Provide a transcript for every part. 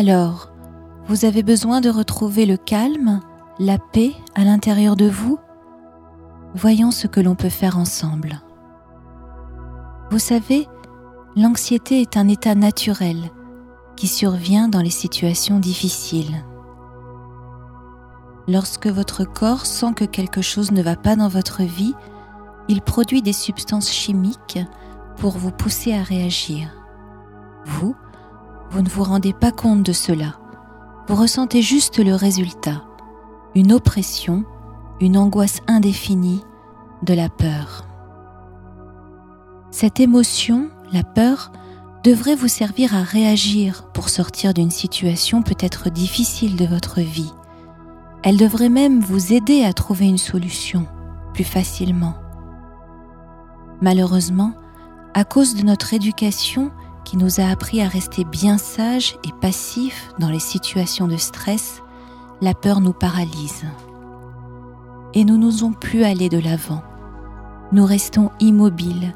Alors, vous avez besoin de retrouver le calme, la paix à l'intérieur de vous? Voyons ce que l'on peut faire ensemble. Vous savez, l'anxiété est un état naturel qui survient dans les situations difficiles. Lorsque votre corps sent que quelque chose ne va pas dans votre vie, il produit des substances chimiques pour vous pousser à réagir. Vous, vous ne vous rendez pas compte de cela. Vous ressentez juste le résultat, une oppression, une angoisse indéfinie, de la peur. Cette émotion, la peur, devrait vous servir à réagir pour sortir d'une situation peut-être difficile de votre vie. Elle devrait même vous aider à trouver une solution plus facilement. Malheureusement, à cause de notre éducation qui nous a appris à rester bien sages et passifs dans les situations de stress, la peur nous paralyse. Et nous n'osons plus aller de l'avant. Nous restons immobiles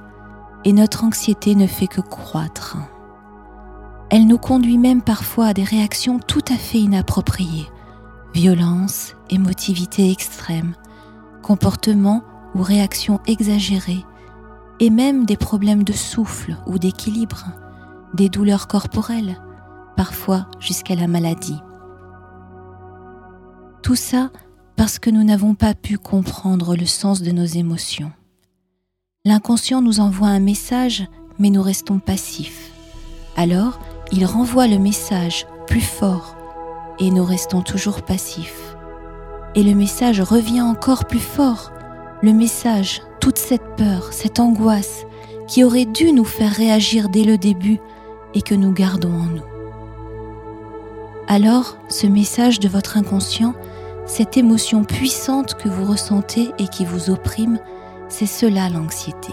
et notre anxiété ne fait que croître. Elle nous conduit même parfois à des réactions tout à fait inappropriées, violence, émotivité extrême, comportements ou réactions exagérées, et même des problèmes de souffle ou d'équilibre, des douleurs corporelles, parfois jusqu'à la maladie. Tout ça parce que nous n'avons pas pu comprendre le sens de nos émotions. L'inconscient nous envoie un message, mais nous restons passifs. Alors, il renvoie le message plus fort, et nous restons toujours passifs. Et le message revient encore plus fort. Le message, toute cette peur, cette angoisse, qui aurait dû nous faire réagir dès le début et que nous gardons en nous. Alors, ce message de votre inconscient, cette émotion puissante que vous ressentez et qui vous opprime, c'est cela l'anxiété.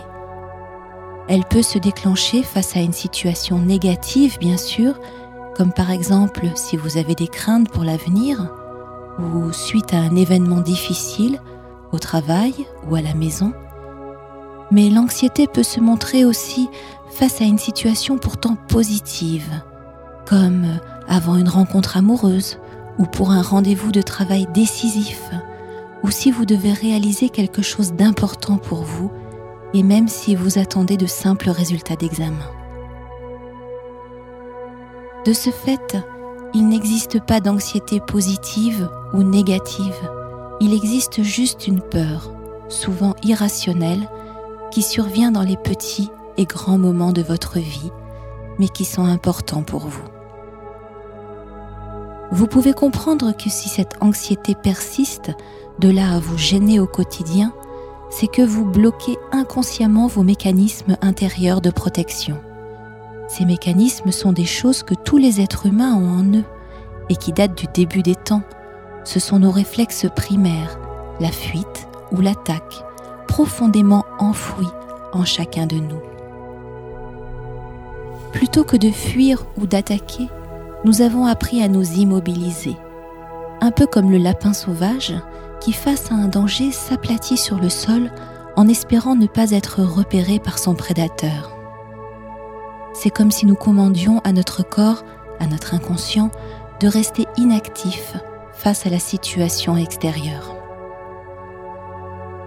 Elle peut se déclencher face à une situation négative, bien sûr, comme par exemple si vous avez des craintes pour l'avenir, ou suite à un événement difficile au travail ou à la maison. Mais l'anxiété peut se montrer aussi face à une situation pourtant positive, comme avant une rencontre amoureuse ou pour un rendez-vous de travail décisif ou si vous devez réaliser quelque chose d'important pour vous, et même si vous attendez de simples résultats d'examen. De ce fait, il n'existe pas d'anxiété positive ou négative, il existe juste une peur, souvent irrationnelle, qui survient dans les petits et grands moments de votre vie, mais qui sont importants pour vous. Vous pouvez comprendre que si cette anxiété persiste, de là à vous gêner au quotidien, c'est que vous bloquez inconsciemment vos mécanismes intérieurs de protection. Ces mécanismes sont des choses que tous les êtres humains ont en eux et qui datent du début des temps. Ce sont nos réflexes primaires, la fuite ou l'attaque, profondément enfouis en chacun de nous. Plutôt que de fuir ou d'attaquer, nous avons appris à nous immobiliser. Un peu comme le lapin sauvage, qui, face à un danger, s'aplatit sur le sol en espérant ne pas être repéré par son prédateur. C'est comme si nous commandions à notre corps, à notre inconscient, de rester inactif face à la situation extérieure.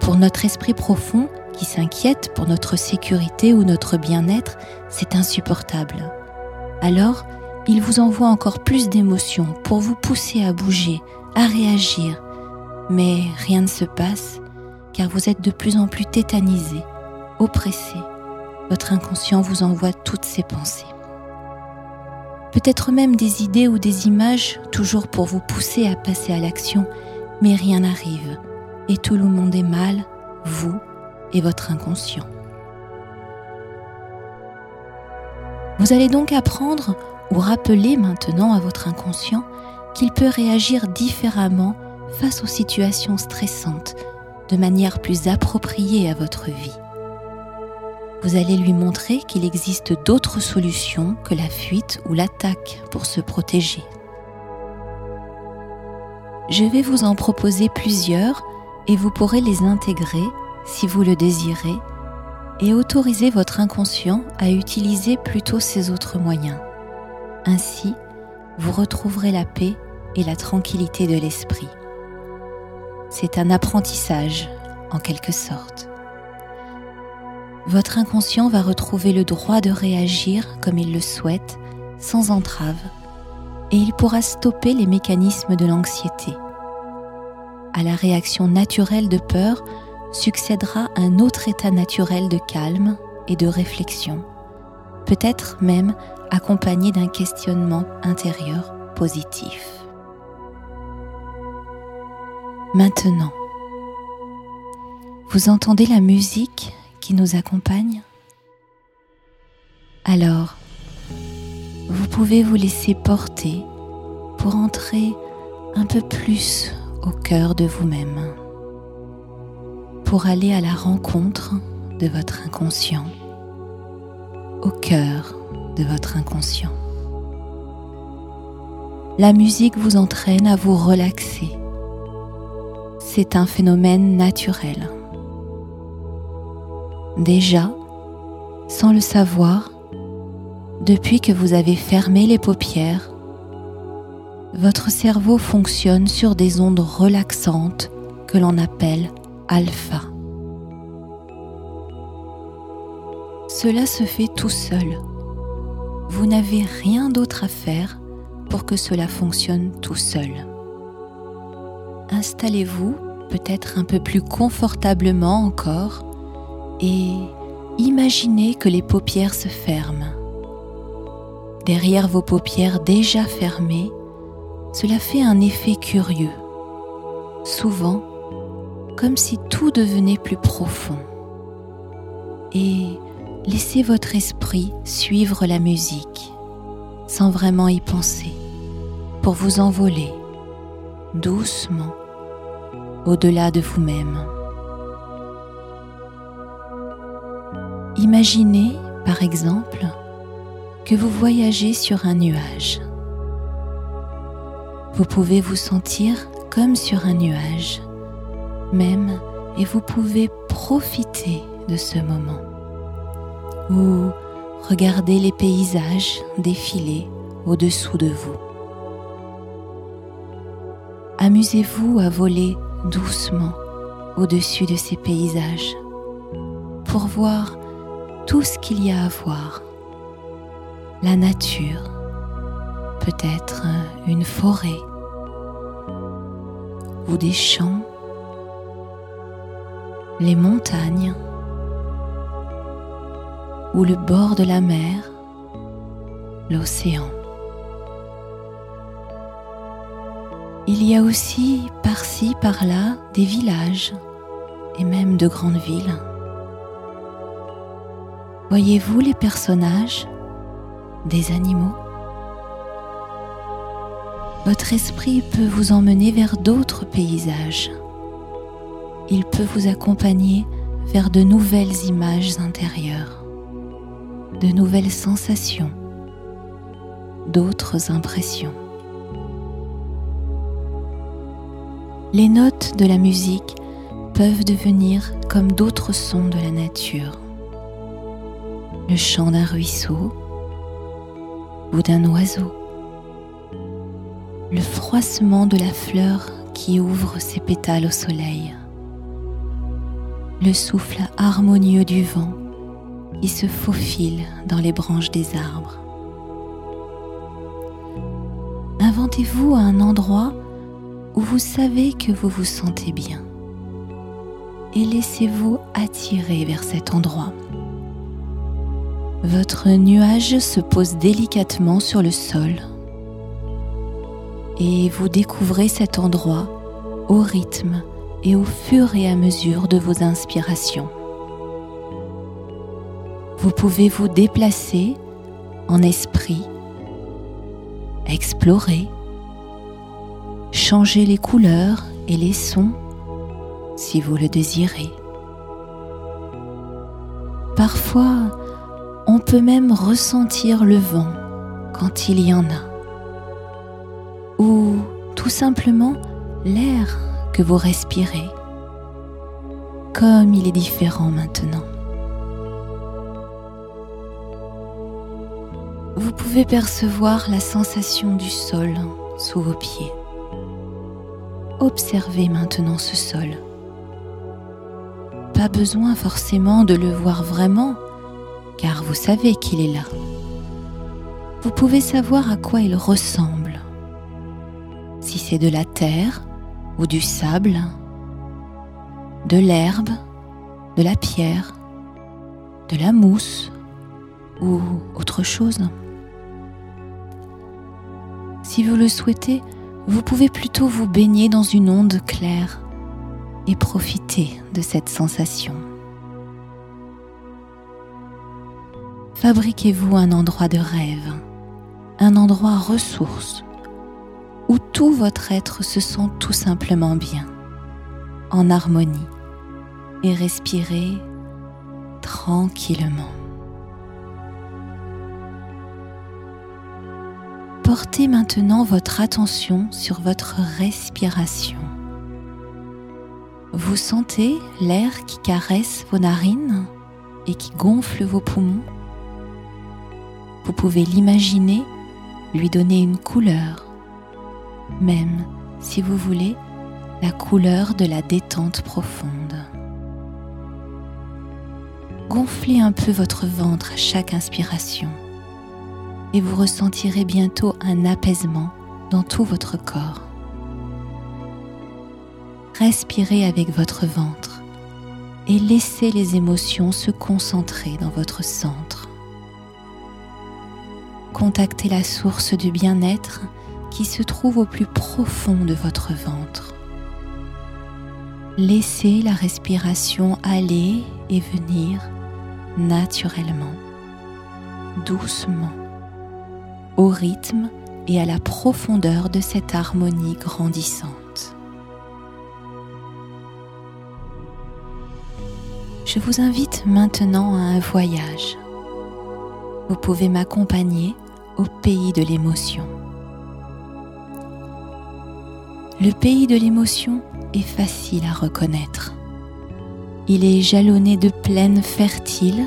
Pour notre esprit profond, qui s'inquiète pour notre sécurité ou notre bien-être, c'est insupportable. Alors, il vous envoie encore plus d'émotions pour vous pousser à bouger, à réagir, mais rien ne se passe car vous êtes de plus en plus tétanisé, oppressé. Votre inconscient vous envoie toutes ses pensées. Peut-être même des idées ou des images, toujours pour vous pousser à passer à l'action, mais rien n'arrive. Et tout le monde est mal, vous et votre inconscient. Vous allez donc apprendre ou rappeler maintenant à votre inconscient qu'il peut réagir différemment face aux situations stressantes de manière plus appropriée à votre vie. Vous allez lui montrer qu'il existe d'autres solutions que la fuite ou l'attaque pour se protéger. Je vais vous en proposer plusieurs et vous pourrez les intégrer si vous le désirez et autoriser votre inconscient à utiliser plutôt ces autres moyens. Ainsi, vous retrouverez la paix et la tranquillité de l'esprit. C'est un apprentissage, en quelque sorte. Votre inconscient va retrouver le droit de réagir comme il le souhaite, sans entrave, et il pourra stopper les mécanismes de l'anxiété. À la réaction naturelle de peur succédera un autre état naturel de calme et de réflexion, peut-être même accompagné d'un questionnement intérieur positif. Maintenant, vous entendez la musique qui nous accompagne? Alors, vous pouvez vous laisser porter pour entrer un peu plus au cœur de vous-même, pour aller à la rencontre de votre inconscient, au cœur de votre inconscient. La musique vous entraîne à vous relaxer. C'est un phénomène naturel. Déjà, sans le savoir, depuis que vous avez fermé les paupières, votre cerveau fonctionne sur des ondes relaxantes que l'on appelle alpha. Cela se fait tout seul. Vous n'avez rien d'autre à faire pour que cela fonctionne tout seul. Installez-vous peut-être un peu plus confortablement encore et imaginez que les paupières se ferment. Derrière vos paupières déjà fermées, cela fait un effet curieux, souvent comme si tout devenait plus profond. Et laissez votre esprit suivre la musique sans vraiment y penser pour vous envoler doucement au-delà de vous-même. Imaginez, par exemple, que vous voyagez sur un nuage. Vous pouvez vous sentir comme sur un nuage, même, et vous pouvez profiter de ce moment. Ou regarder les paysages défiler au-dessous de vous. Amusez-vous à voler doucement au-dessus de ces paysages pour voir tout ce qu'il y a à voir. La nature, peut-être une forêt ou des champs, les montagnes ou le bord de la mer, l'océan. Il y a aussi par-ci, par-là des villages et même de grandes villes. Voyez-vous les personnages, des animaux? Votre esprit peut vous emmener vers d'autres paysages. Il peut vous accompagner vers de nouvelles images intérieures, de nouvelles sensations, d'autres impressions. les notes de la musique peuvent devenir comme d'autres sons de la nature. Le chant d'un ruisseau ou d'un oiseau. Le froissement de la fleur qui ouvre ses pétales au soleil. Le souffle harmonieux du vent qui se faufile dans les branches des arbres. Inventez-vous un endroit où vous savez que vous vous sentez bien. Et laissez-vous attirer vers cet endroit. Votre nuage se pose délicatement sur le sol et vous découvrez cet endroit au rythme et au fur et à mesure de vos inspirations. Vous pouvez vous déplacer en esprit, explorer, changer les couleurs et les sons si vous le désirez. Parfois, on peut même ressentir le vent quand il y en a, ou tout simplement l'air que vous respirez, comme il est différent maintenant. Vous pouvez percevoir la sensation du sol sous vos pieds. Observez maintenant ce sol. Pas besoin forcément de le voir vraiment, car vous savez qu'il est là. Vous pouvez savoir à quoi il ressemble. Si c'est de la terre ou du sable, de l'herbe, de la pierre, de la mousse ou autre chose. Si vous le souhaitez, vous pouvez plutôt vous baigner dans une onde claire et profiter de cette sensation. Fabriquez-vous un endroit de rêve, un endroit ressource, où tout votre être se sent tout simplement bien, en harmonie, et respirez tranquillement. Portez maintenant votre attention sur votre respiration. Vous sentez l'air qui caresse vos narines et qui gonfle vos poumons Vous pouvez l'imaginer, lui donner une couleur, même si vous voulez la couleur de la détente profonde. Gonflez un peu votre ventre à chaque inspiration et vous ressentirez bientôt un apaisement dans tout votre corps. Respirez avec votre ventre et laissez les émotions se concentrer dans votre centre. Contactez la source du bien-être qui se trouve au plus profond de votre ventre. Laissez la respiration aller et venir naturellement, doucement au rythme et à la profondeur de cette harmonie grandissante. Je vous invite maintenant à un voyage. Vous pouvez m'accompagner au pays de l'émotion. Le pays de l'émotion est facile à reconnaître. Il est jalonné de plaines fertiles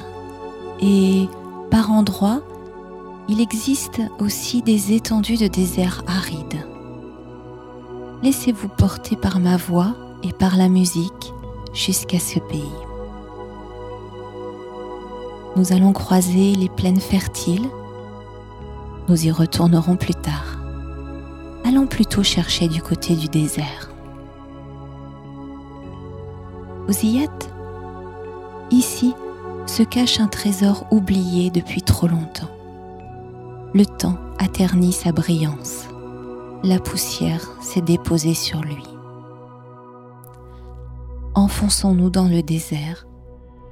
et par endroits il existe aussi des étendues de désert arides. Laissez-vous porter par ma voix et par la musique jusqu'à ce pays. Nous allons croiser les plaines fertiles. Nous y retournerons plus tard. Plutôt chercher du côté du désert. Vous y êtes Ici se cache un trésor oublié depuis trop longtemps le temps a terni sa brillance. La poussière s'est déposée sur lui. Enfonçons-nous dans le désert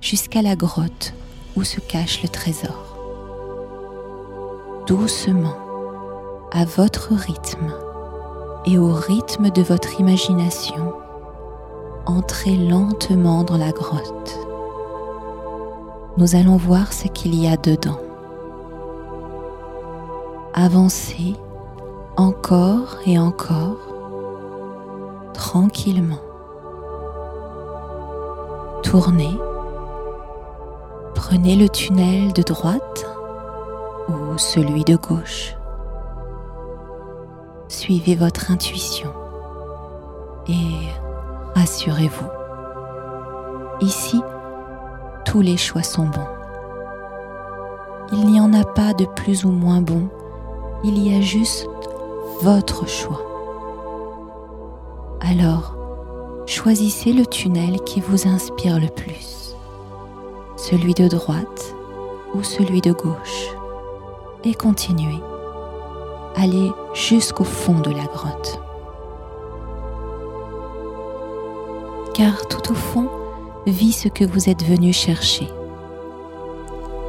jusqu'à la grotte où se cache le trésor. Doucement, à votre rythme et au rythme de votre imagination, entrez lentement dans la grotte. Nous allons voir ce qu'il y a dedans avancez encore et encore tranquillement. Tournez, prenez le tunnel de droite ou celui de gauche. Suivez votre intuition et rassurez-vous. Ici, tous les choix sont bons. Il n'y en a pas de plus ou moins bons il y a juste votre choix. Alors, choisissez le tunnel qui vous inspire le plus, celui de droite ou celui de gauche, et continuez. Allez jusqu'au fond de la grotte. Car tout au fond vit ce que vous êtes venu chercher.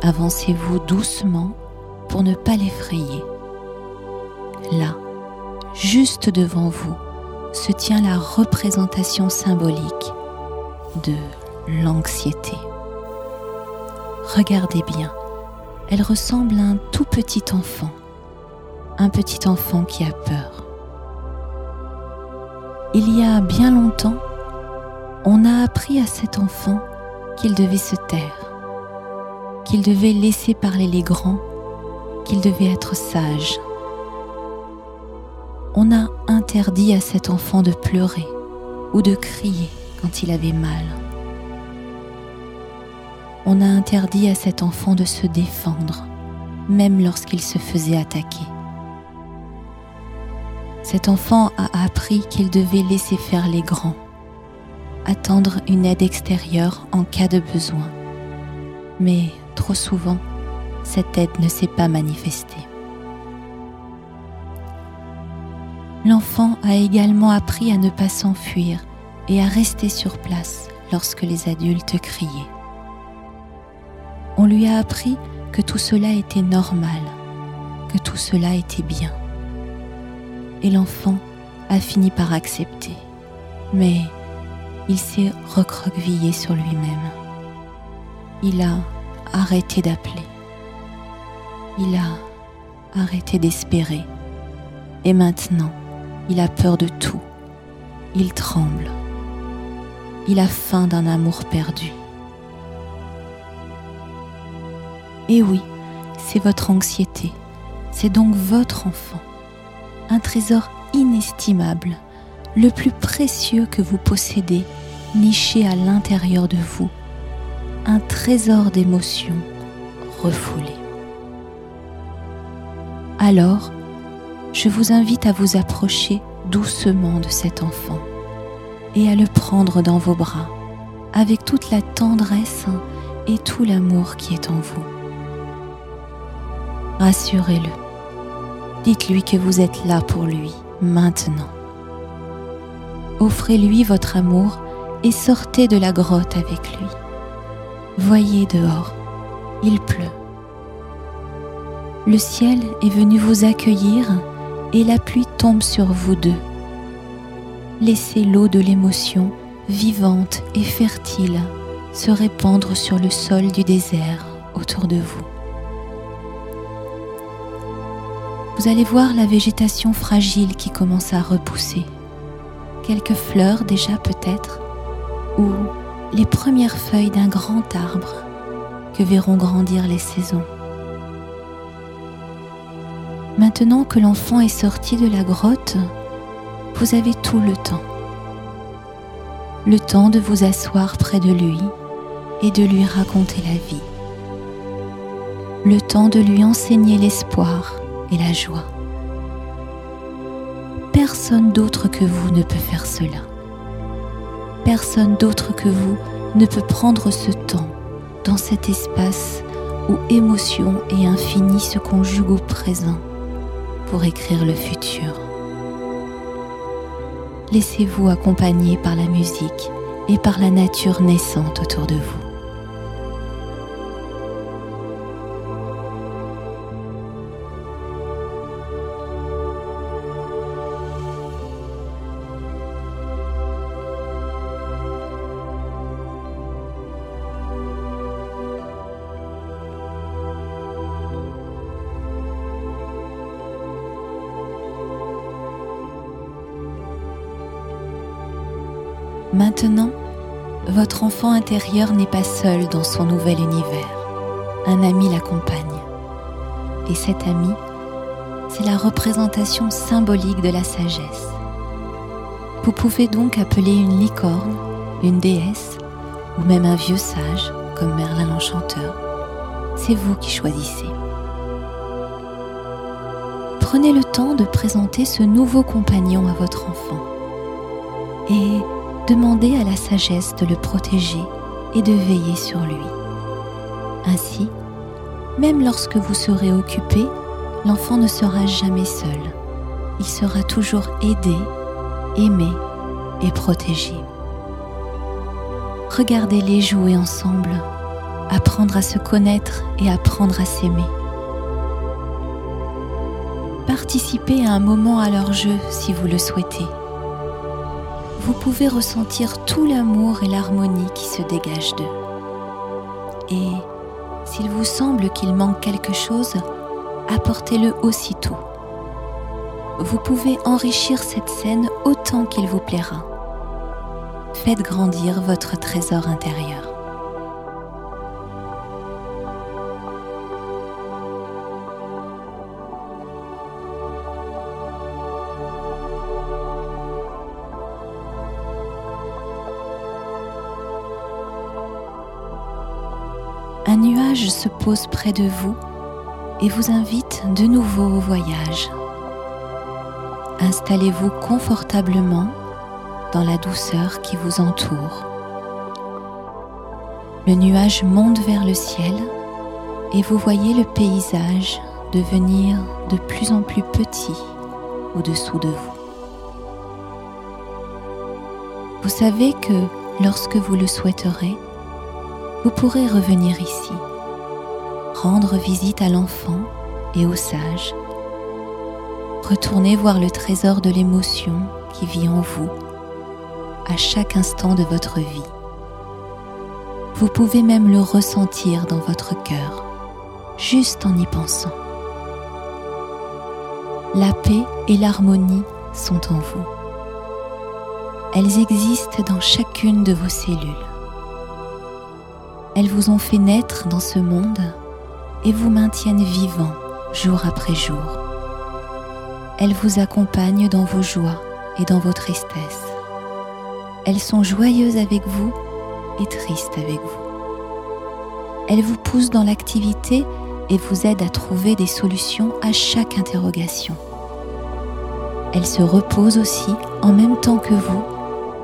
Avancez-vous doucement pour ne pas l'effrayer là, juste devant vous, se tient la représentation symbolique de l'anxiété. Regardez bien, elle ressemble à un tout petit enfant, un petit enfant qui a peur. Il y a bien longtemps, on a appris à cet enfant qu'il devait se taire, qu'il devait laisser parler les grands qu'il devait être sage. On a interdit à cet enfant de pleurer ou de crier quand il avait mal. On a interdit à cet enfant de se défendre, même lorsqu'il se faisait attaquer. Cet enfant a appris qu'il devait laisser faire les grands, attendre une aide extérieure en cas de besoin. Mais trop souvent, cette aide ne s'est pas manifestée. L'enfant a également appris à ne pas s'enfuir et à rester sur place lorsque les adultes criaient. On lui a appris que tout cela était normal, que tout cela était bien. Et l'enfant a fini par accepter, mais il s'est recroquevillé sur lui-même. Il a arrêté d'appeler. Il a arrêté d'espérer. Et maintenant, il a peur de tout. Il tremble. Il a faim d'un amour perdu. Et oui, c'est votre anxiété. C'est donc votre enfant. Un trésor inestimable, le plus précieux que vous possédez, niché à l'intérieur de vous. Un trésor d'émotions refoulées. Alors, je vous invite à vous approcher doucement de cet enfant et à le prendre dans vos bras avec toute la tendresse et tout l'amour qui est en vous. Rassurez-le. Dites-lui que vous êtes là pour lui maintenant. Offrez-lui votre amour et sortez de la grotte avec lui. Voyez dehors, il pleut. Le ciel est venu vous accueillir et la pluie tombe sur vous deux. Laissez l'eau de l'émotion, vivante et fertile, se répandre sur le sol du désert autour de vous. Vous allez voir la végétation fragile qui commence à repousser. Quelques fleurs déjà peut-être, ou les premières feuilles d'un grand arbre que verront grandir les saisons. Maintenant que l'enfant est sorti de la grotte, vous avez tout le temps. Le temps de vous asseoir près de lui et de lui raconter la vie. Le temps de lui enseigner l'espoir et la joie. Personne d'autre que vous ne peut faire cela. Personne d'autre que vous ne peut prendre ce temps dans cet espace où émotion et infini se conjuguent au présent pour écrire le futur. Laissez-vous accompagner par la musique et par la nature naissante autour de vous. Maintenant, votre enfant intérieur n'est pas seul dans son nouvel univers. Un ami l'accompagne. Et cet ami, c'est la représentation symbolique de la sagesse. Vous pouvez donc appeler une licorne, une déesse ou même un vieux sage comme Merlin l'Enchanteur. C'est vous qui choisissez. Prenez le temps de présenter ce nouveau compagnon à votre enfant et demandez à la sagesse de le protéger et de veiller sur lui. Ainsi, même lorsque vous serez occupé, l'enfant ne sera jamais seul. Il sera toujours aidé, aimé et protégé. Regardez-les jouer ensemble, apprendre à se connaître et apprendre à s'aimer. Participez à un moment à leur jeu si vous le souhaitez pouvez ressentir tout l'amour et l'harmonie qui se dégagent d'eux. Et s'il vous semble qu'il manque quelque chose, apportez-le aussitôt. Vous pouvez enrichir cette scène autant qu'il vous plaira. Faites grandir votre trésor intérieur. Se pose près de vous et vous invite de nouveau au voyage. Installez-vous confortablement dans la douceur qui vous entoure. Le nuage monte vers le ciel et vous voyez le paysage devenir de plus en plus petit au-dessous de vous. Vous savez que lorsque vous le souhaiterez, vous pourrez revenir ici, rendre visite à l'enfant et au sage, retourner voir le trésor de l'émotion qui vit en vous à chaque instant de votre vie. Vous pouvez même le ressentir dans votre cœur, juste en y pensant. La paix et l'harmonie sont en vous. Elles existent dans chacune de vos cellules. Elles vous ont fait naître dans ce monde et vous maintiennent vivant jour après jour. Elles vous accompagnent dans vos joies et dans vos tristesses. Elles sont joyeuses avec vous et tristes avec vous. Elles vous poussent dans l'activité et vous aident à trouver des solutions à chaque interrogation. Elles se reposent aussi en même temps que vous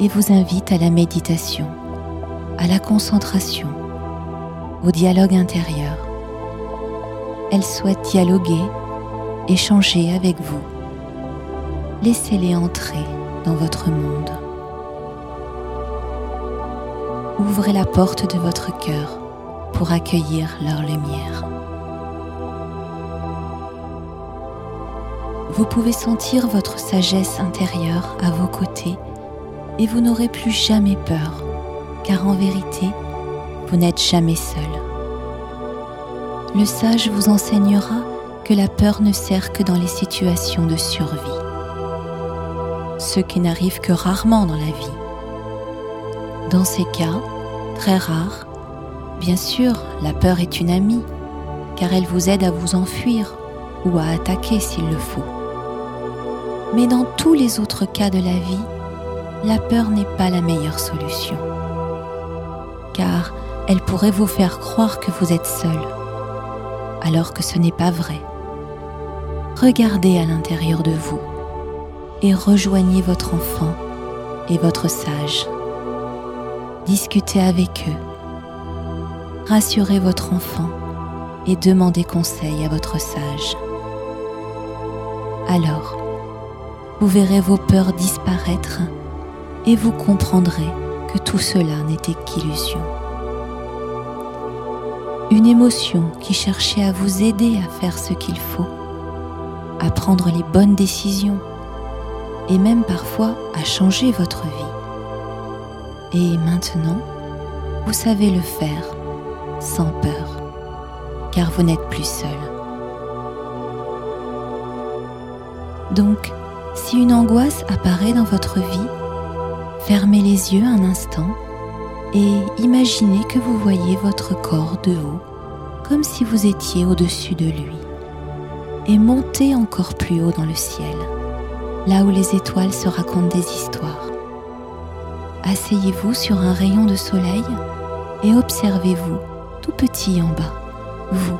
et vous invitent à la méditation, à la concentration, au dialogue intérieur. Elles souhaitent dialoguer, échanger avec vous. Laissez-les entrer dans votre monde ouvrez la porte de votre cœur pour accueillir leur lumière. Vous pouvez sentir votre sagesse intérieure à vos côtés et vous n'aurez plus jamais peur, car en vérité, vous n'êtes jamais seul. Le sage vous enseignera que la peur ne sert que dans les situations de survie, ce qui n'arrive que rarement dans la vie. Dans ces cas, très rares, bien sûr, la peur est une amie, car elle vous aide à vous enfuir ou à attaquer s'il le faut. Mais dans tous les autres cas de la vie, la peur n'est pas la meilleure solution, car elle pourrait vous faire croire que vous êtes seul, alors que ce n'est pas vrai. Regardez à l'intérieur de vous et rejoignez votre enfant et votre sage discutez avec eux, rassurez votre enfant et demandez conseil à votre sage. Alors, vous verrez vos peurs disparaître et vous comprendrez que tout cela n'était qu'illusion. Une émotion qui cherchait à vous aider à faire ce qu'il faut, à prendre les bonnes décisions et même parfois à changer votre vie. Et maintenant, vous savez le faire sans peur, car vous n'êtes plus seul. Donc, si une angoisse apparaît dans votre vie, fermez les yeux un instant et imaginez que vous voyez votre corps de haut, comme si vous étiez au-dessus de lui, et montez encore plus haut dans le ciel, là où les étoiles se racontent des histoires asseyez-vous sur un rayon de soleil et observez-vous tout petit en bas, vous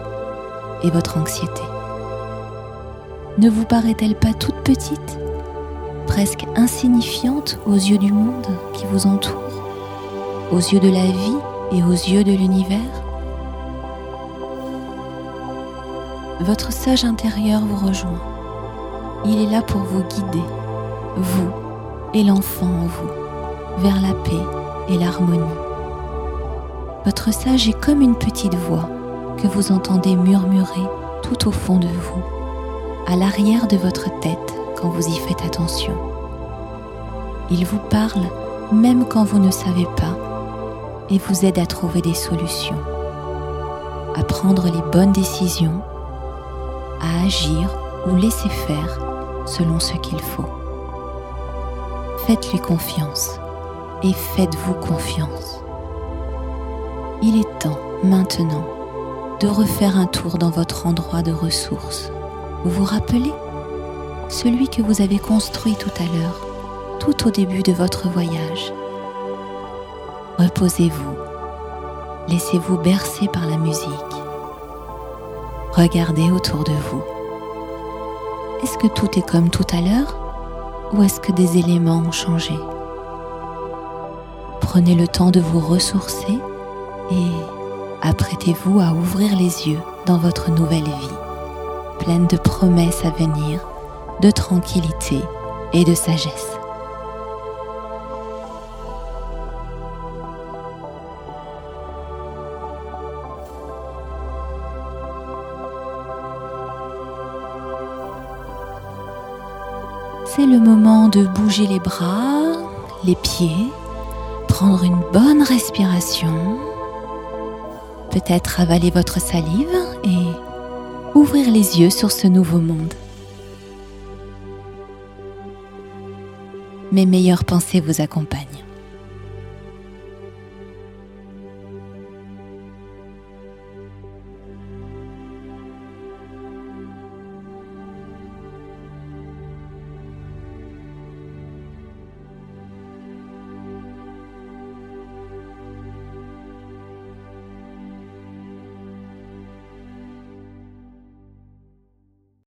et votre anxiété. Ne vous paraît-elle pas toute petite, presque insignifiante aux yeux du monde qui vous entoure, aux yeux de la vie et aux yeux de l'univers Votre sage intérieur vous rejoint. Il est là pour vous guider, vous et l'enfant en vous vers la paix et l'harmonie. Votre sage est comme une petite voix que vous entendez murmurer tout au fond de vous, à l'arrière de votre tête quand vous y faites attention. Il vous parle même quand vous ne savez pas et vous aide à trouver des solutions, à prendre les bonnes décisions, à agir ou laisser faire selon ce qu'il faut. Faites-lui confiance et faites-vous confiance. Il est temps maintenant de refaire un tour dans votre endroit de ressources. Vous vous rappelez? Celui que vous avez construit tout à l'heure, tout au début de votre voyage. Reposez-vous Laissez-vous bercer par la musique. Regardez autour de vous. Est-ce que tout est comme tout à l'heure ou est-ce que des éléments ont changé? Prenez le temps de vous ressourcer et apprêtez-vous à ouvrir les yeux dans votre nouvelle vie, pleine de promesses à venir, de tranquillité et de sagesse. C'est le moment de bouger les bras, les pieds, prendre une bonne respiration, peut-être avaler votre salive et ouvrir les yeux sur ce nouveau monde. Mes meilleures pensées vous accompagnent.